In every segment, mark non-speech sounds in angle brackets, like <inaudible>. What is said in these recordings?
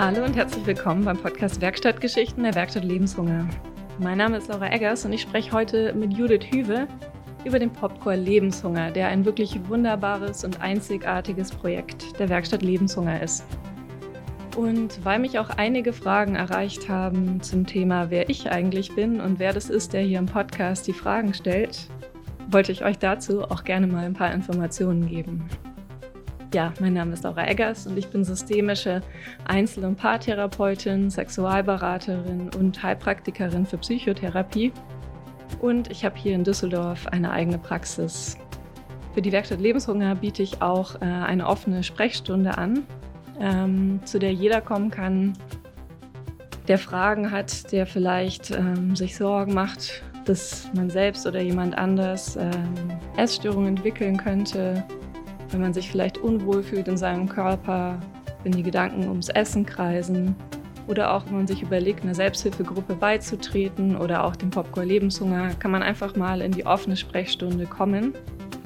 Hallo und herzlich willkommen beim Podcast Werkstattgeschichten der Werkstatt Lebenshunger. Mein Name ist Laura Eggers und ich spreche heute mit Judith Hüwe über den Popcorn Lebenshunger, der ein wirklich wunderbares und einzigartiges Projekt der Werkstatt Lebenshunger ist. Und weil mich auch einige Fragen erreicht haben zum Thema, wer ich eigentlich bin und wer das ist, der hier im Podcast die Fragen stellt, wollte ich euch dazu auch gerne mal ein paar Informationen geben. Ja, mein Name ist Laura Eggers und ich bin systemische Einzel- und Paartherapeutin, Sexualberaterin und Heilpraktikerin für Psychotherapie. Und ich habe hier in Düsseldorf eine eigene Praxis. Für die Werkstatt Lebenshunger biete ich auch äh, eine offene Sprechstunde an, ähm, zu der jeder kommen kann, der Fragen hat, der vielleicht ähm, sich Sorgen macht, dass man selbst oder jemand anders ähm, Essstörungen entwickeln könnte wenn man sich vielleicht unwohl fühlt in seinem Körper, wenn die Gedanken ums Essen kreisen oder auch wenn man sich überlegt, einer Selbsthilfegruppe beizutreten oder auch dem Popcorn Lebenshunger, kann man einfach mal in die offene Sprechstunde kommen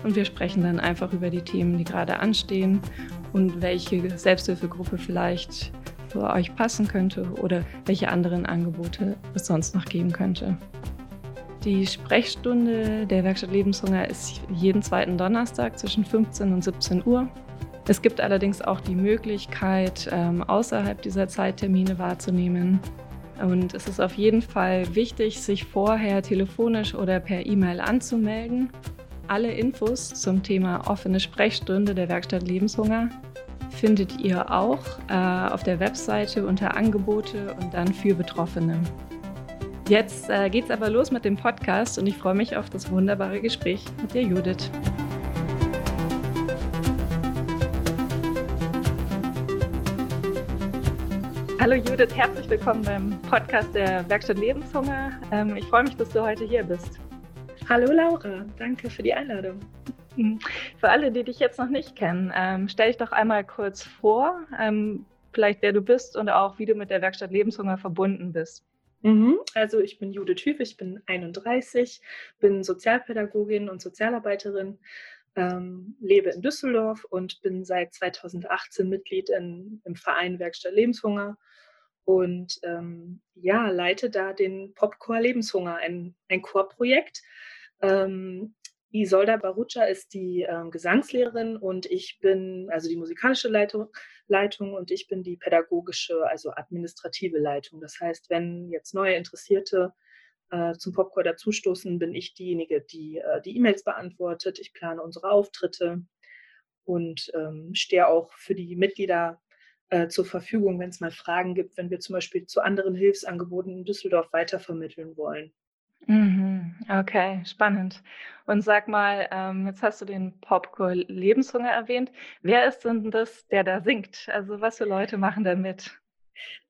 und wir sprechen dann einfach über die Themen, die gerade anstehen und welche Selbsthilfegruppe vielleicht für euch passen könnte oder welche anderen Angebote es sonst noch geben könnte. Die Sprechstunde der Werkstatt Lebenshunger ist jeden zweiten Donnerstag zwischen 15 und 17 Uhr. Es gibt allerdings auch die Möglichkeit, ähm, außerhalb dieser Zeittermine wahrzunehmen. Und es ist auf jeden Fall wichtig, sich vorher telefonisch oder per E-Mail anzumelden. Alle Infos zum Thema offene Sprechstunde der Werkstatt Lebenshunger findet ihr auch äh, auf der Webseite unter Angebote und dann für Betroffene. Jetzt äh, geht's aber los mit dem Podcast und ich freue mich auf das wunderbare Gespräch mit der Judith. Hallo Judith, herzlich willkommen beim Podcast der Werkstatt Lebenshunger. Ähm, ich freue mich, dass du heute hier bist. Hallo Laura, danke für die Einladung. Für alle, die dich jetzt noch nicht kennen, ähm, stell dich doch einmal kurz vor, ähm, vielleicht wer du bist und auch wie du mit der Werkstatt Lebenshunger verbunden bist. Mhm. Also ich bin Judith Hüf, ich bin 31, bin Sozialpädagogin und Sozialarbeiterin, ähm, lebe in Düsseldorf und bin seit 2018 Mitglied in, im Verein Werkstatt Lebenshunger und ähm, ja, leite da den Popcore Lebenshunger, ein, ein Chorprojekt. Ähm, Isolda Barucha ist die äh, Gesangslehrerin und ich bin, also die musikalische Leitung, Leitung und ich bin die pädagogische, also administrative Leitung. Das heißt, wenn jetzt neue Interessierte äh, zum Popcorn dazustoßen, bin ich diejenige, die äh, die E-Mails beantwortet. Ich plane unsere Auftritte und ähm, stehe auch für die Mitglieder äh, zur Verfügung, wenn es mal Fragen gibt, wenn wir zum Beispiel zu anderen Hilfsangeboten in Düsseldorf weitervermitteln wollen. Mhm. Okay, spannend. Und sag mal, ähm, jetzt hast du den Popcorn Lebenshunger erwähnt. Wer ist denn das, der da singt? Also was für Leute machen da mit?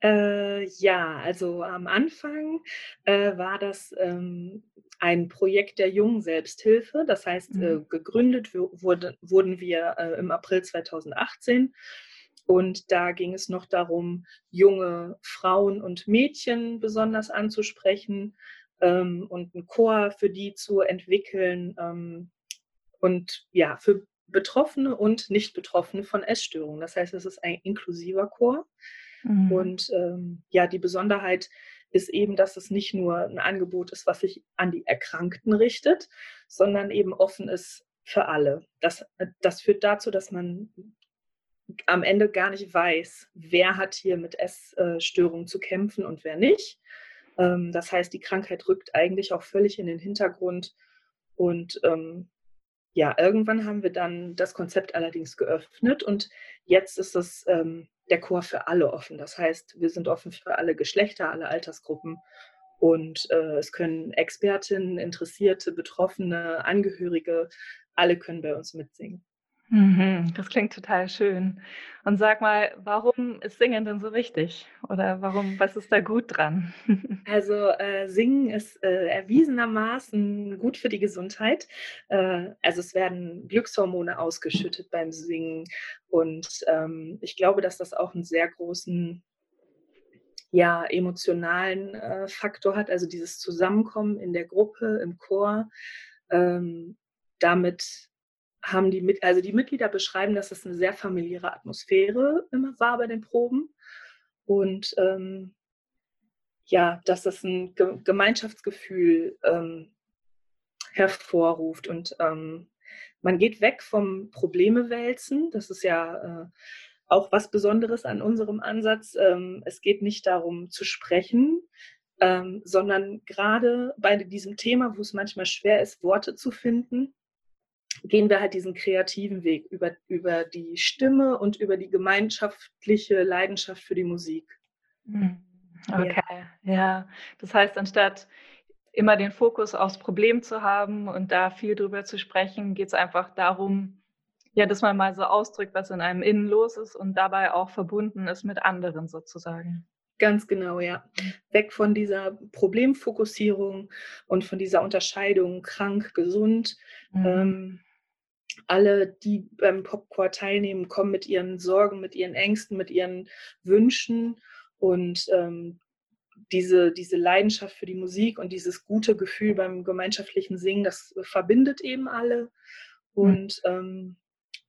Äh, ja, also am Anfang äh, war das ähm, ein Projekt der jungen Selbsthilfe. Das heißt, äh, mhm. gegründet wurde, wurden wir äh, im April 2018. Und da ging es noch darum, junge Frauen und Mädchen besonders anzusprechen, ähm, und einen Chor für die zu entwickeln ähm, und ja, für Betroffene und Nicht-Betroffene von Essstörungen. Das heißt, es ist ein inklusiver Chor. Mhm. Und ähm, ja, die Besonderheit ist eben, dass es nicht nur ein Angebot ist, was sich an die Erkrankten richtet, sondern eben offen ist für alle. Das, das führt dazu, dass man am Ende gar nicht weiß, wer hat hier mit Essstörungen zu kämpfen und wer nicht. Ähm, das heißt, die Krankheit rückt eigentlich auch völlig in den Hintergrund. Und ähm, ja, irgendwann haben wir dann das Konzept allerdings geöffnet und jetzt ist es ähm, der Chor für alle offen. Das heißt, wir sind offen für alle Geschlechter, alle Altersgruppen und äh, es können Expertinnen, Interessierte, Betroffene, Angehörige, alle können bei uns mitsingen. Mhm, das klingt total schön. Und sag mal, warum ist Singen denn so wichtig? Oder warum, was ist da gut dran? <laughs> Also äh, Singen ist äh, erwiesenermaßen gut für die Gesundheit. Äh, also es werden Glückshormone ausgeschüttet beim Singen. Und ähm, ich glaube, dass das auch einen sehr großen ja, emotionalen äh, Faktor hat. Also dieses Zusammenkommen in der Gruppe, im Chor. Ähm, damit haben die, also die Mitglieder beschreiben, dass es eine sehr familiäre Atmosphäre immer war bei den Proben. und ähm, ja, dass das ein Ge Gemeinschaftsgefühl ähm, hervorruft und ähm, man geht weg vom Probleme wälzen. Das ist ja äh, auch was Besonderes an unserem Ansatz. Ähm, es geht nicht darum zu sprechen, ähm, sondern gerade bei diesem Thema, wo es manchmal schwer ist, Worte zu finden, gehen wir halt diesen kreativen Weg über, über die Stimme und über die gemeinschaftliche Leidenschaft für die Musik. Hm, okay, ja. ja. Das heißt, anstatt immer den Fokus aufs Problem zu haben und da viel drüber zu sprechen, geht es einfach darum, ja, dass man mal so ausdrückt, was in einem innen los ist und dabei auch verbunden ist mit anderen sozusagen. Ganz genau, ja. Weg von dieser Problemfokussierung und von dieser Unterscheidung krank, gesund. Mhm. Ähm, alle, die beim Popcore teilnehmen, kommen mit ihren Sorgen, mit ihren Ängsten, mit ihren Wünschen und ähm, diese, diese Leidenschaft für die Musik und dieses gute Gefühl beim gemeinschaftlichen Singen, das verbindet eben alle. Mhm. Und ähm,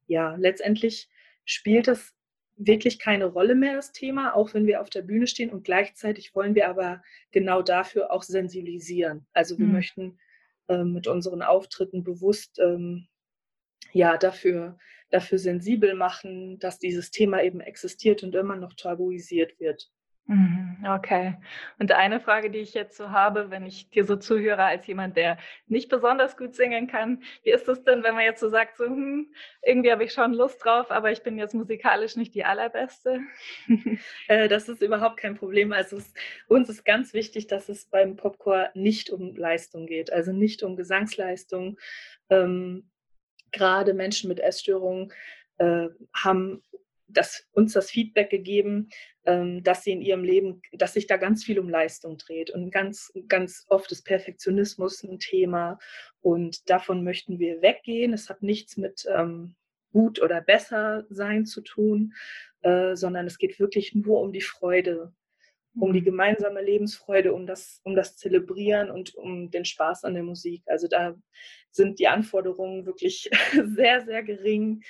ja, letztendlich spielt das wirklich keine Rolle mehr, das Thema, auch wenn wir auf der Bühne stehen. Und gleichzeitig wollen wir aber genau dafür auch sensibilisieren. Also wir mhm. möchten ähm, mit unseren Auftritten bewusst ähm, ja, dafür, dafür sensibel machen, dass dieses Thema eben existiert und immer noch tabuisiert wird. Mhm, okay. Und eine Frage, die ich jetzt so habe, wenn ich dir so zuhöre als jemand, der nicht besonders gut singen kann, wie ist es denn, wenn man jetzt so sagt, so, hm, irgendwie habe ich schon Lust drauf, aber ich bin jetzt musikalisch nicht die allerbeste? <laughs> Äh, das ist überhaupt kein Problem. Also es, uns ist ganz wichtig, dass es beim Popcore nicht um Leistung geht, also nicht um Gesangsleistung. Ähm, gerade Menschen mit Essstörungen äh, haben das, uns das Feedback gegeben, ähm, dass sie in ihrem Leben, dass sich da ganz viel um Leistung dreht und ganz, ganz oft ist Perfektionismus ein Thema und davon möchten wir weggehen. Es hat nichts mit ähm, gut oder besser sein zu tun, äh, sondern es geht wirklich nur um die Freude, um die mhm. gemeinsame Lebensfreude, um das, um das Zelebrieren und um den Spaß an der Musik. Also da sind die Anforderungen wirklich <laughs> sehr, sehr gering.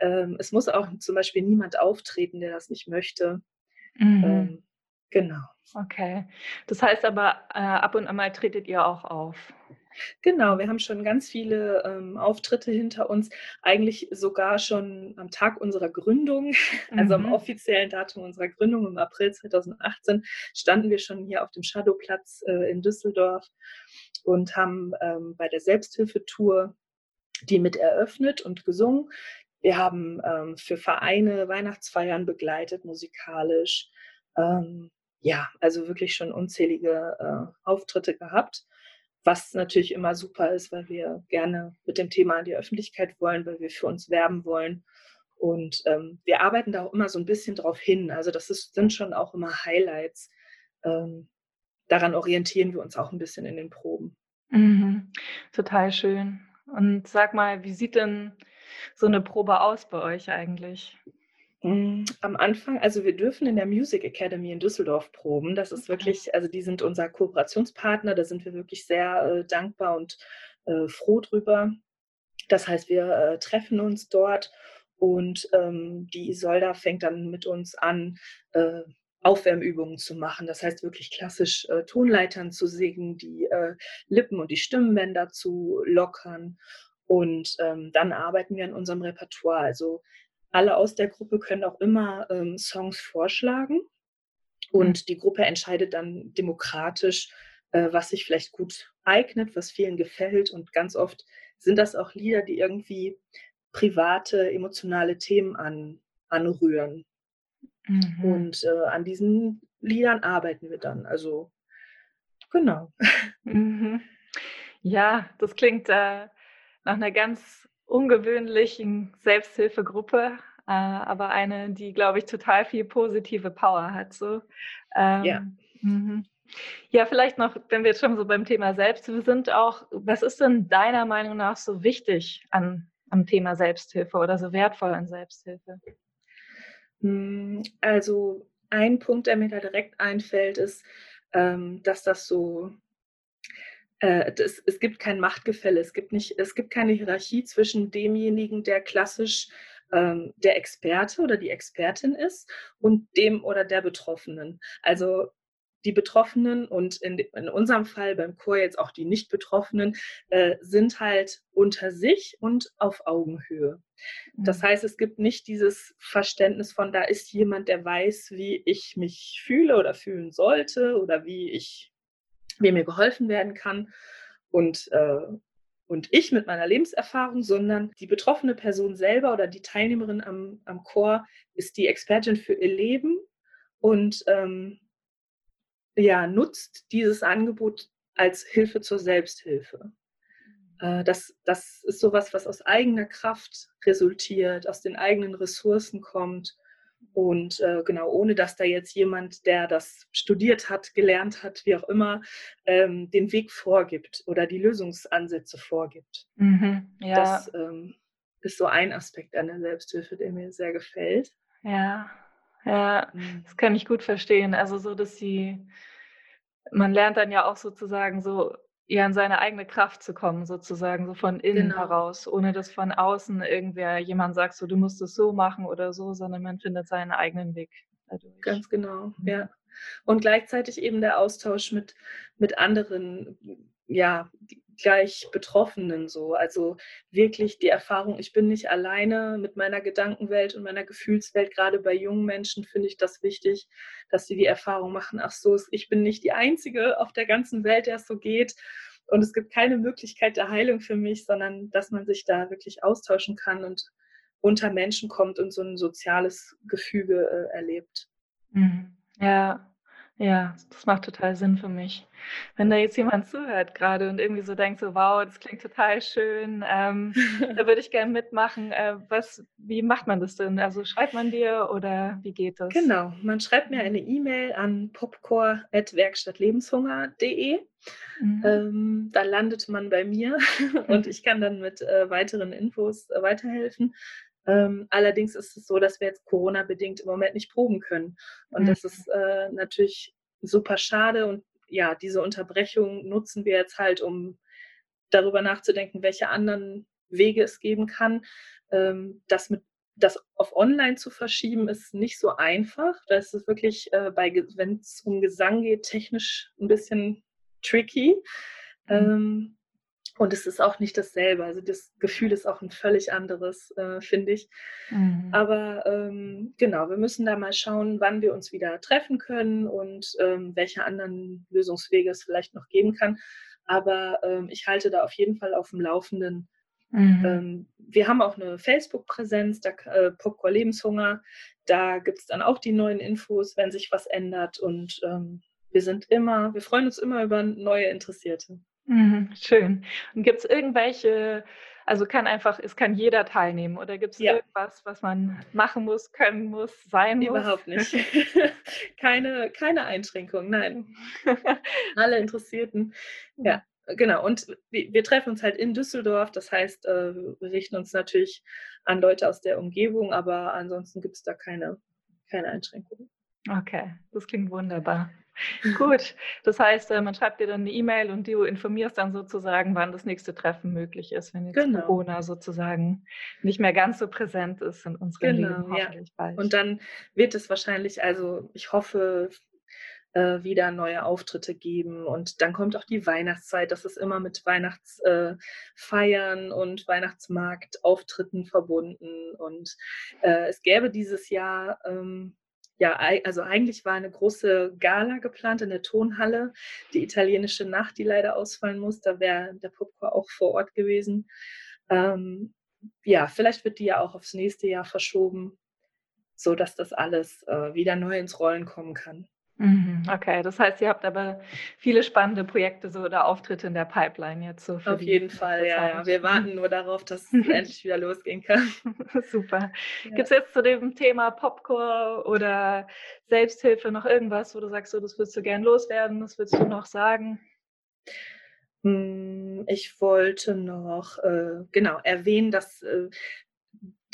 Ähm, es muss auch zum Beispiel niemand auftreten, der das nicht möchte. Mhm. Ähm, genau. Okay. Das heißt aber, äh, ab und an mal tretet ihr auch auf. Genau, wir haben schon ganz viele ähm, Auftritte hinter uns, eigentlich sogar schon am Tag unserer Gründung, mhm. <laughs> also am mhm. offiziellen Datum unserer Gründung im April 2018, standen wir schon hier auf dem Shadowplatz äh, in Düsseldorf und haben ähm, bei der Selbsthilfetour die mit eröffnet und gesungen. Wir haben ähm, für Vereine Weihnachtsfeiern begleitet, musikalisch. Ähm, ja, also wirklich schon unzählige äh, Auftritte gehabt, was natürlich immer super ist, weil wir gerne mit dem Thema in die Öffentlichkeit wollen, weil wir für uns werben wollen. Und ähm, wir arbeiten da auch immer so ein bisschen drauf hin. Also das ist, sind schon auch immer Highlights. Ähm, daran orientieren wir uns auch ein bisschen in den Proben. Mhm. Total schön. Und sag mal, wie sieht denn so eine Probe aus bei euch eigentlich? Hm, am Anfang, also wir dürfen in der Music Academy in Düsseldorf proben. Das ist wirklich, also die sind unser Kooperationspartner, da sind wir wirklich sehr äh, dankbar und äh, froh drüber. Das heißt, wir äh, treffen uns dort und ähm, die Isolda fängt dann mit uns an, äh, Aufwärmübungen zu machen. Das heißt wirklich klassisch äh, Tonleitern zu singen, die äh, Lippen und die Stimmbänder zu lockern und ähm, dann arbeiten wir an unserem Repertoire. Also alle aus der Gruppe können auch immer ähm, Songs vorschlagen und mhm. die Gruppe entscheidet dann demokratisch, äh, was sich vielleicht gut eignet, was vielen gefällt. Und ganz oft sind das auch Lieder, die irgendwie private, emotionale Themen an, anrühren. Mhm. Und äh, an diesen Liedern arbeiten wir dann. Also genau. <laughs> Mhm. Ja, das klingt äh, nach einer ganz ungewöhnlichen Selbsthilfegruppe, äh, aber eine, die, glaube ich, total viel positive Power hat. So. Ähm, ja. Mhm. Ja, vielleicht noch, wenn wir jetzt schon so beim Thema Selbsthilfe sind, auch, was ist denn deiner Meinung nach so wichtig an, am Thema Selbsthilfe oder so wertvoll an Selbsthilfe? Hm, also ein Punkt, der mir da direkt einfällt, ist, ähm, dass das so äh, das, es gibt kein Machtgefälle, es gibt, nicht, es gibt keine Hierarchie zwischen demjenigen, der klassisch ähm, der Experte oder die Expertin ist und dem oder der Betroffenen. Also die Betroffenen und in, in, unserem Fall beim Chor jetzt auch die Nicht-Betroffenen äh, sind halt unter sich und auf Augenhöhe. Das mhm. heißt, es gibt nicht dieses Verständnis von, da ist jemand, der weiß, wie ich mich fühle oder fühlen sollte oder wie ich, wie mir geholfen werden kann. Und äh, und ich mit meiner Lebenserfahrung, sondern die betroffene Person selber oder die Teilnehmerin am, am Chor ist die Expertin für ihr Leben und ähm, ja, nutzt dieses Angebot als Hilfe zur Selbsthilfe. Äh, das, das ist sowas, was aus eigener Kraft resultiert, aus den eigenen Ressourcen kommt und äh, genau, ohne dass da jetzt jemand, der das studiert hat, gelernt hat, wie auch immer, ähm, den Weg vorgibt oder die Lösungsansätze vorgibt. Mhm, ja. Das ähm, ist so ein Aspekt an der Selbsthilfe, der mir sehr gefällt. Ja, ja, mhm. das kann ich gut verstehen. Also so, dass sie, man lernt dann ja auch sozusagen so ja in seine eigene Kraft zu kommen, sozusagen, so von innen genau. heraus, ohne dass von außen irgendwer jemand sagt, so du musst es so machen oder so, sondern man findet seinen eigenen Weg dadurch. Ganz genau, mhm. ja. Und gleichzeitig eben der Austausch mit, mit anderen, ja, gleich Betroffenen so. Also wirklich die Erfahrung, ich bin nicht alleine mit meiner Gedankenwelt und meiner Gefühlswelt. Gerade bei jungen Menschen finde ich das wichtig, dass sie die Erfahrung machen, ach so, ich bin nicht die Einzige auf der ganzen Welt, der es so geht. Und es gibt keine Möglichkeit der Heilung für mich, sondern dass man sich da wirklich austauschen kann und unter Menschen kommt und so ein soziales Gefüge äh, erlebt. Mhm. Ja, ja, das macht total Sinn für mich. Wenn da jetzt jemand zuhört gerade und irgendwie so denkt, so wow, das klingt total schön, ähm, <laughs> da würde ich gerne mitmachen. Äh, was, wie macht man das denn? Also schreibt man dir oder wie geht das? Genau, man schreibt mir eine E-Mail an popcore.werkstattlebenshunger.de. Mhm. Ähm, da landet man bei mir <laughs> und ich kann dann mit äh, weiteren Infos äh, weiterhelfen. Ähm, allerdings ist es so, dass wir jetzt Corona-bedingt im Moment nicht proben können. Und mhm. das ist äh, natürlich super schade. Und ja, diese Unterbrechung nutzen wir jetzt halt, um darüber nachzudenken, welche anderen Wege es geben kann. Ähm, das mit das auf online zu verschieben ist nicht so einfach. Da ist es wirklich, äh, wenn es um Gesang geht, technisch ein bisschen tricky. Mhm. Ähm, und es ist auch nicht dasselbe. Also das Gefühl ist auch ein völlig anderes, äh, finde ich. Mhm. Aber ähm, genau, wir müssen da mal schauen, wann wir uns wieder treffen können und ähm, welche anderen Lösungswege es vielleicht noch geben kann. Aber ähm, ich halte da auf jeden Fall auf dem Laufenden. Mhm. Ähm, wir haben auch eine Facebook-Präsenz, äh, Popcorn Lebenshunger. Da gibt es dann auch die neuen Infos, wenn sich was ändert. Und ähm, wir sind immer, wir freuen uns immer über neue Interessierte. Mhm, schön. Und gibt es irgendwelche, also kann einfach, es kann jeder teilnehmen oder gibt es ja. irgendwas, was man machen muss, können muss, sein muss? Überhaupt nicht. <laughs> keine, keine Einschränkung, nein. <laughs> Alle Interessierten. Ja, genau. Und wir, treffen uns halt in Düsseldorf, das heißt, äh, wir richten uns natürlich an Leute aus der Umgebung, aber ansonsten gibt es da keine, keine Einschränkungen. Okay, das klingt wunderbar. <laughs> Gut, das heißt, äh, man schreibt dir dann eine E-Mail und du informierst dann sozusagen, wann das nächste Treffen möglich ist, wenn jetzt genau. Corona sozusagen nicht mehr ganz so präsent ist in unserem genau, Leben. Hoffentlich ja. bald. Und dann wird es wahrscheinlich, also ich hoffe, äh, wieder neue Auftritte geben. Und dann kommt auch die Weihnachtszeit. Das ist immer mit Weihnachtsfeiern äh, und Weihnachtsmarktauftritten verbunden. Und äh, es gäbe dieses Jahr ähm, ja, also eigentlich war eine große Gala geplant in der Tonhalle, die italienische Nacht, die leider ausfallen muss. Da wäre der Popcorn auch vor Ort gewesen. Ähm, ja, vielleicht wird die ja auch aufs nächste Jahr verschoben, sodass das alles äh, wieder neu ins Rollen kommen kann. Mhm, okay, das heißt, ihr habt aber viele spannende Projekte so oder Auftritte in der Pipeline jetzt so. Auf jeden Fall, ja, ja. Wir warten nur darauf, dass es <laughs> endlich wieder losgehen kann. <laughs> Super. Ja. Gibt es jetzt zu dem Thema Popcorn oder Selbsthilfe noch irgendwas, wo du sagst, so, das würdest du gern loswerden, das würdest du noch sagen? Hm, ich wollte noch äh, genau erwähnen, dass äh,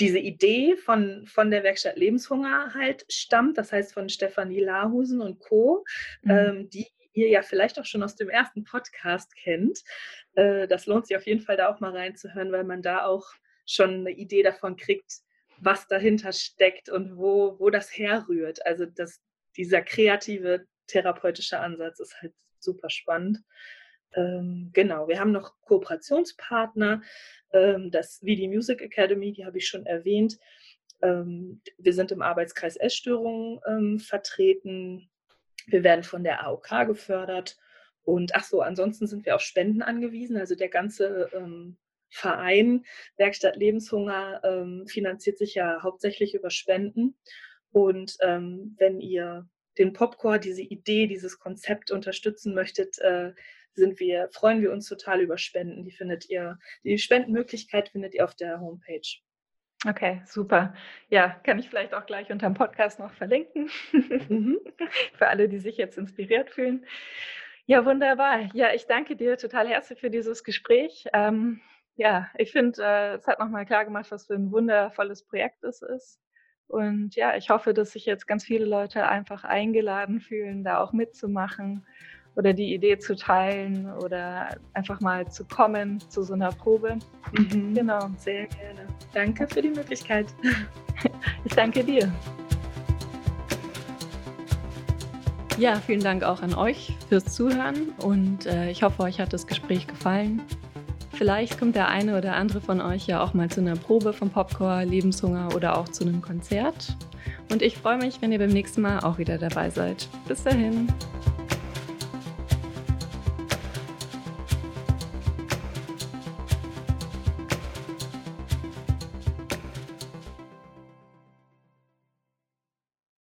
diese Idee von, von der Werkstatt Lebenshunger halt stammt, das heißt von Stefanie Lahusen und Co., mhm. ähm, die ihr ja vielleicht auch schon aus dem ersten Podcast kennt. Äh, das lohnt sich auf jeden Fall da auch mal reinzuhören, weil man da auch schon eine Idee davon kriegt, was dahinter steckt und wo, wo das herrührt. Also das, dieser kreative therapeutische Ansatz ist halt super spannend. Ähm, genau, wir haben noch Kooperationspartner, ähm, das VD Music Academy, die habe ich schon erwähnt. Ähm, wir sind im Arbeitskreis Essstörungen ähm, vertreten. Wir werden von der AOK gefördert. Und ach so, ansonsten sind wir auf Spenden angewiesen. Also der ganze ähm, Verein Werkstatt Lebenshunger ähm, finanziert sich ja hauptsächlich über Spenden. Und wenn ihr den Popcore, diese Idee, dieses Konzept unterstützen möchtet, äh, sind wir, freuen wir uns total über Spenden. Die findet ihr, die Spendenmöglichkeit findet ihr auf der Homepage. Okay, super. Ja, kann ich vielleicht auch gleich unter dem Podcast noch verlinken. Mhm. <laughs> Für alle, die sich jetzt inspiriert fühlen. Ja, wunderbar. Ja, ich danke dir total herzlich für dieses Gespräch. Ähm, ja, ich finde, äh, es hat nochmal klar gemacht, was für ein wundervolles Projekt es ist. Und ja, ich hoffe, dass sich jetzt ganz viele Leute einfach eingeladen fühlen, da auch mitzumachen oder die Idee zu teilen oder einfach mal zu kommen zu so einer Probe. Mhm. Genau. Sehr gerne. Danke für die Möglichkeit. <laughs> Ich danke dir. Ja, vielen Dank auch an euch fürs Zuhören und äh, ich hoffe, euch hat das Gespräch gefallen. Vielleicht kommt der eine oder andere von euch ja auch mal zu einer Probe vom Popcore, Lebenshunger oder auch zu einem Konzert. Und ich freue mich, wenn ihr beim nächsten Mal auch wieder dabei seid. Bis dahin.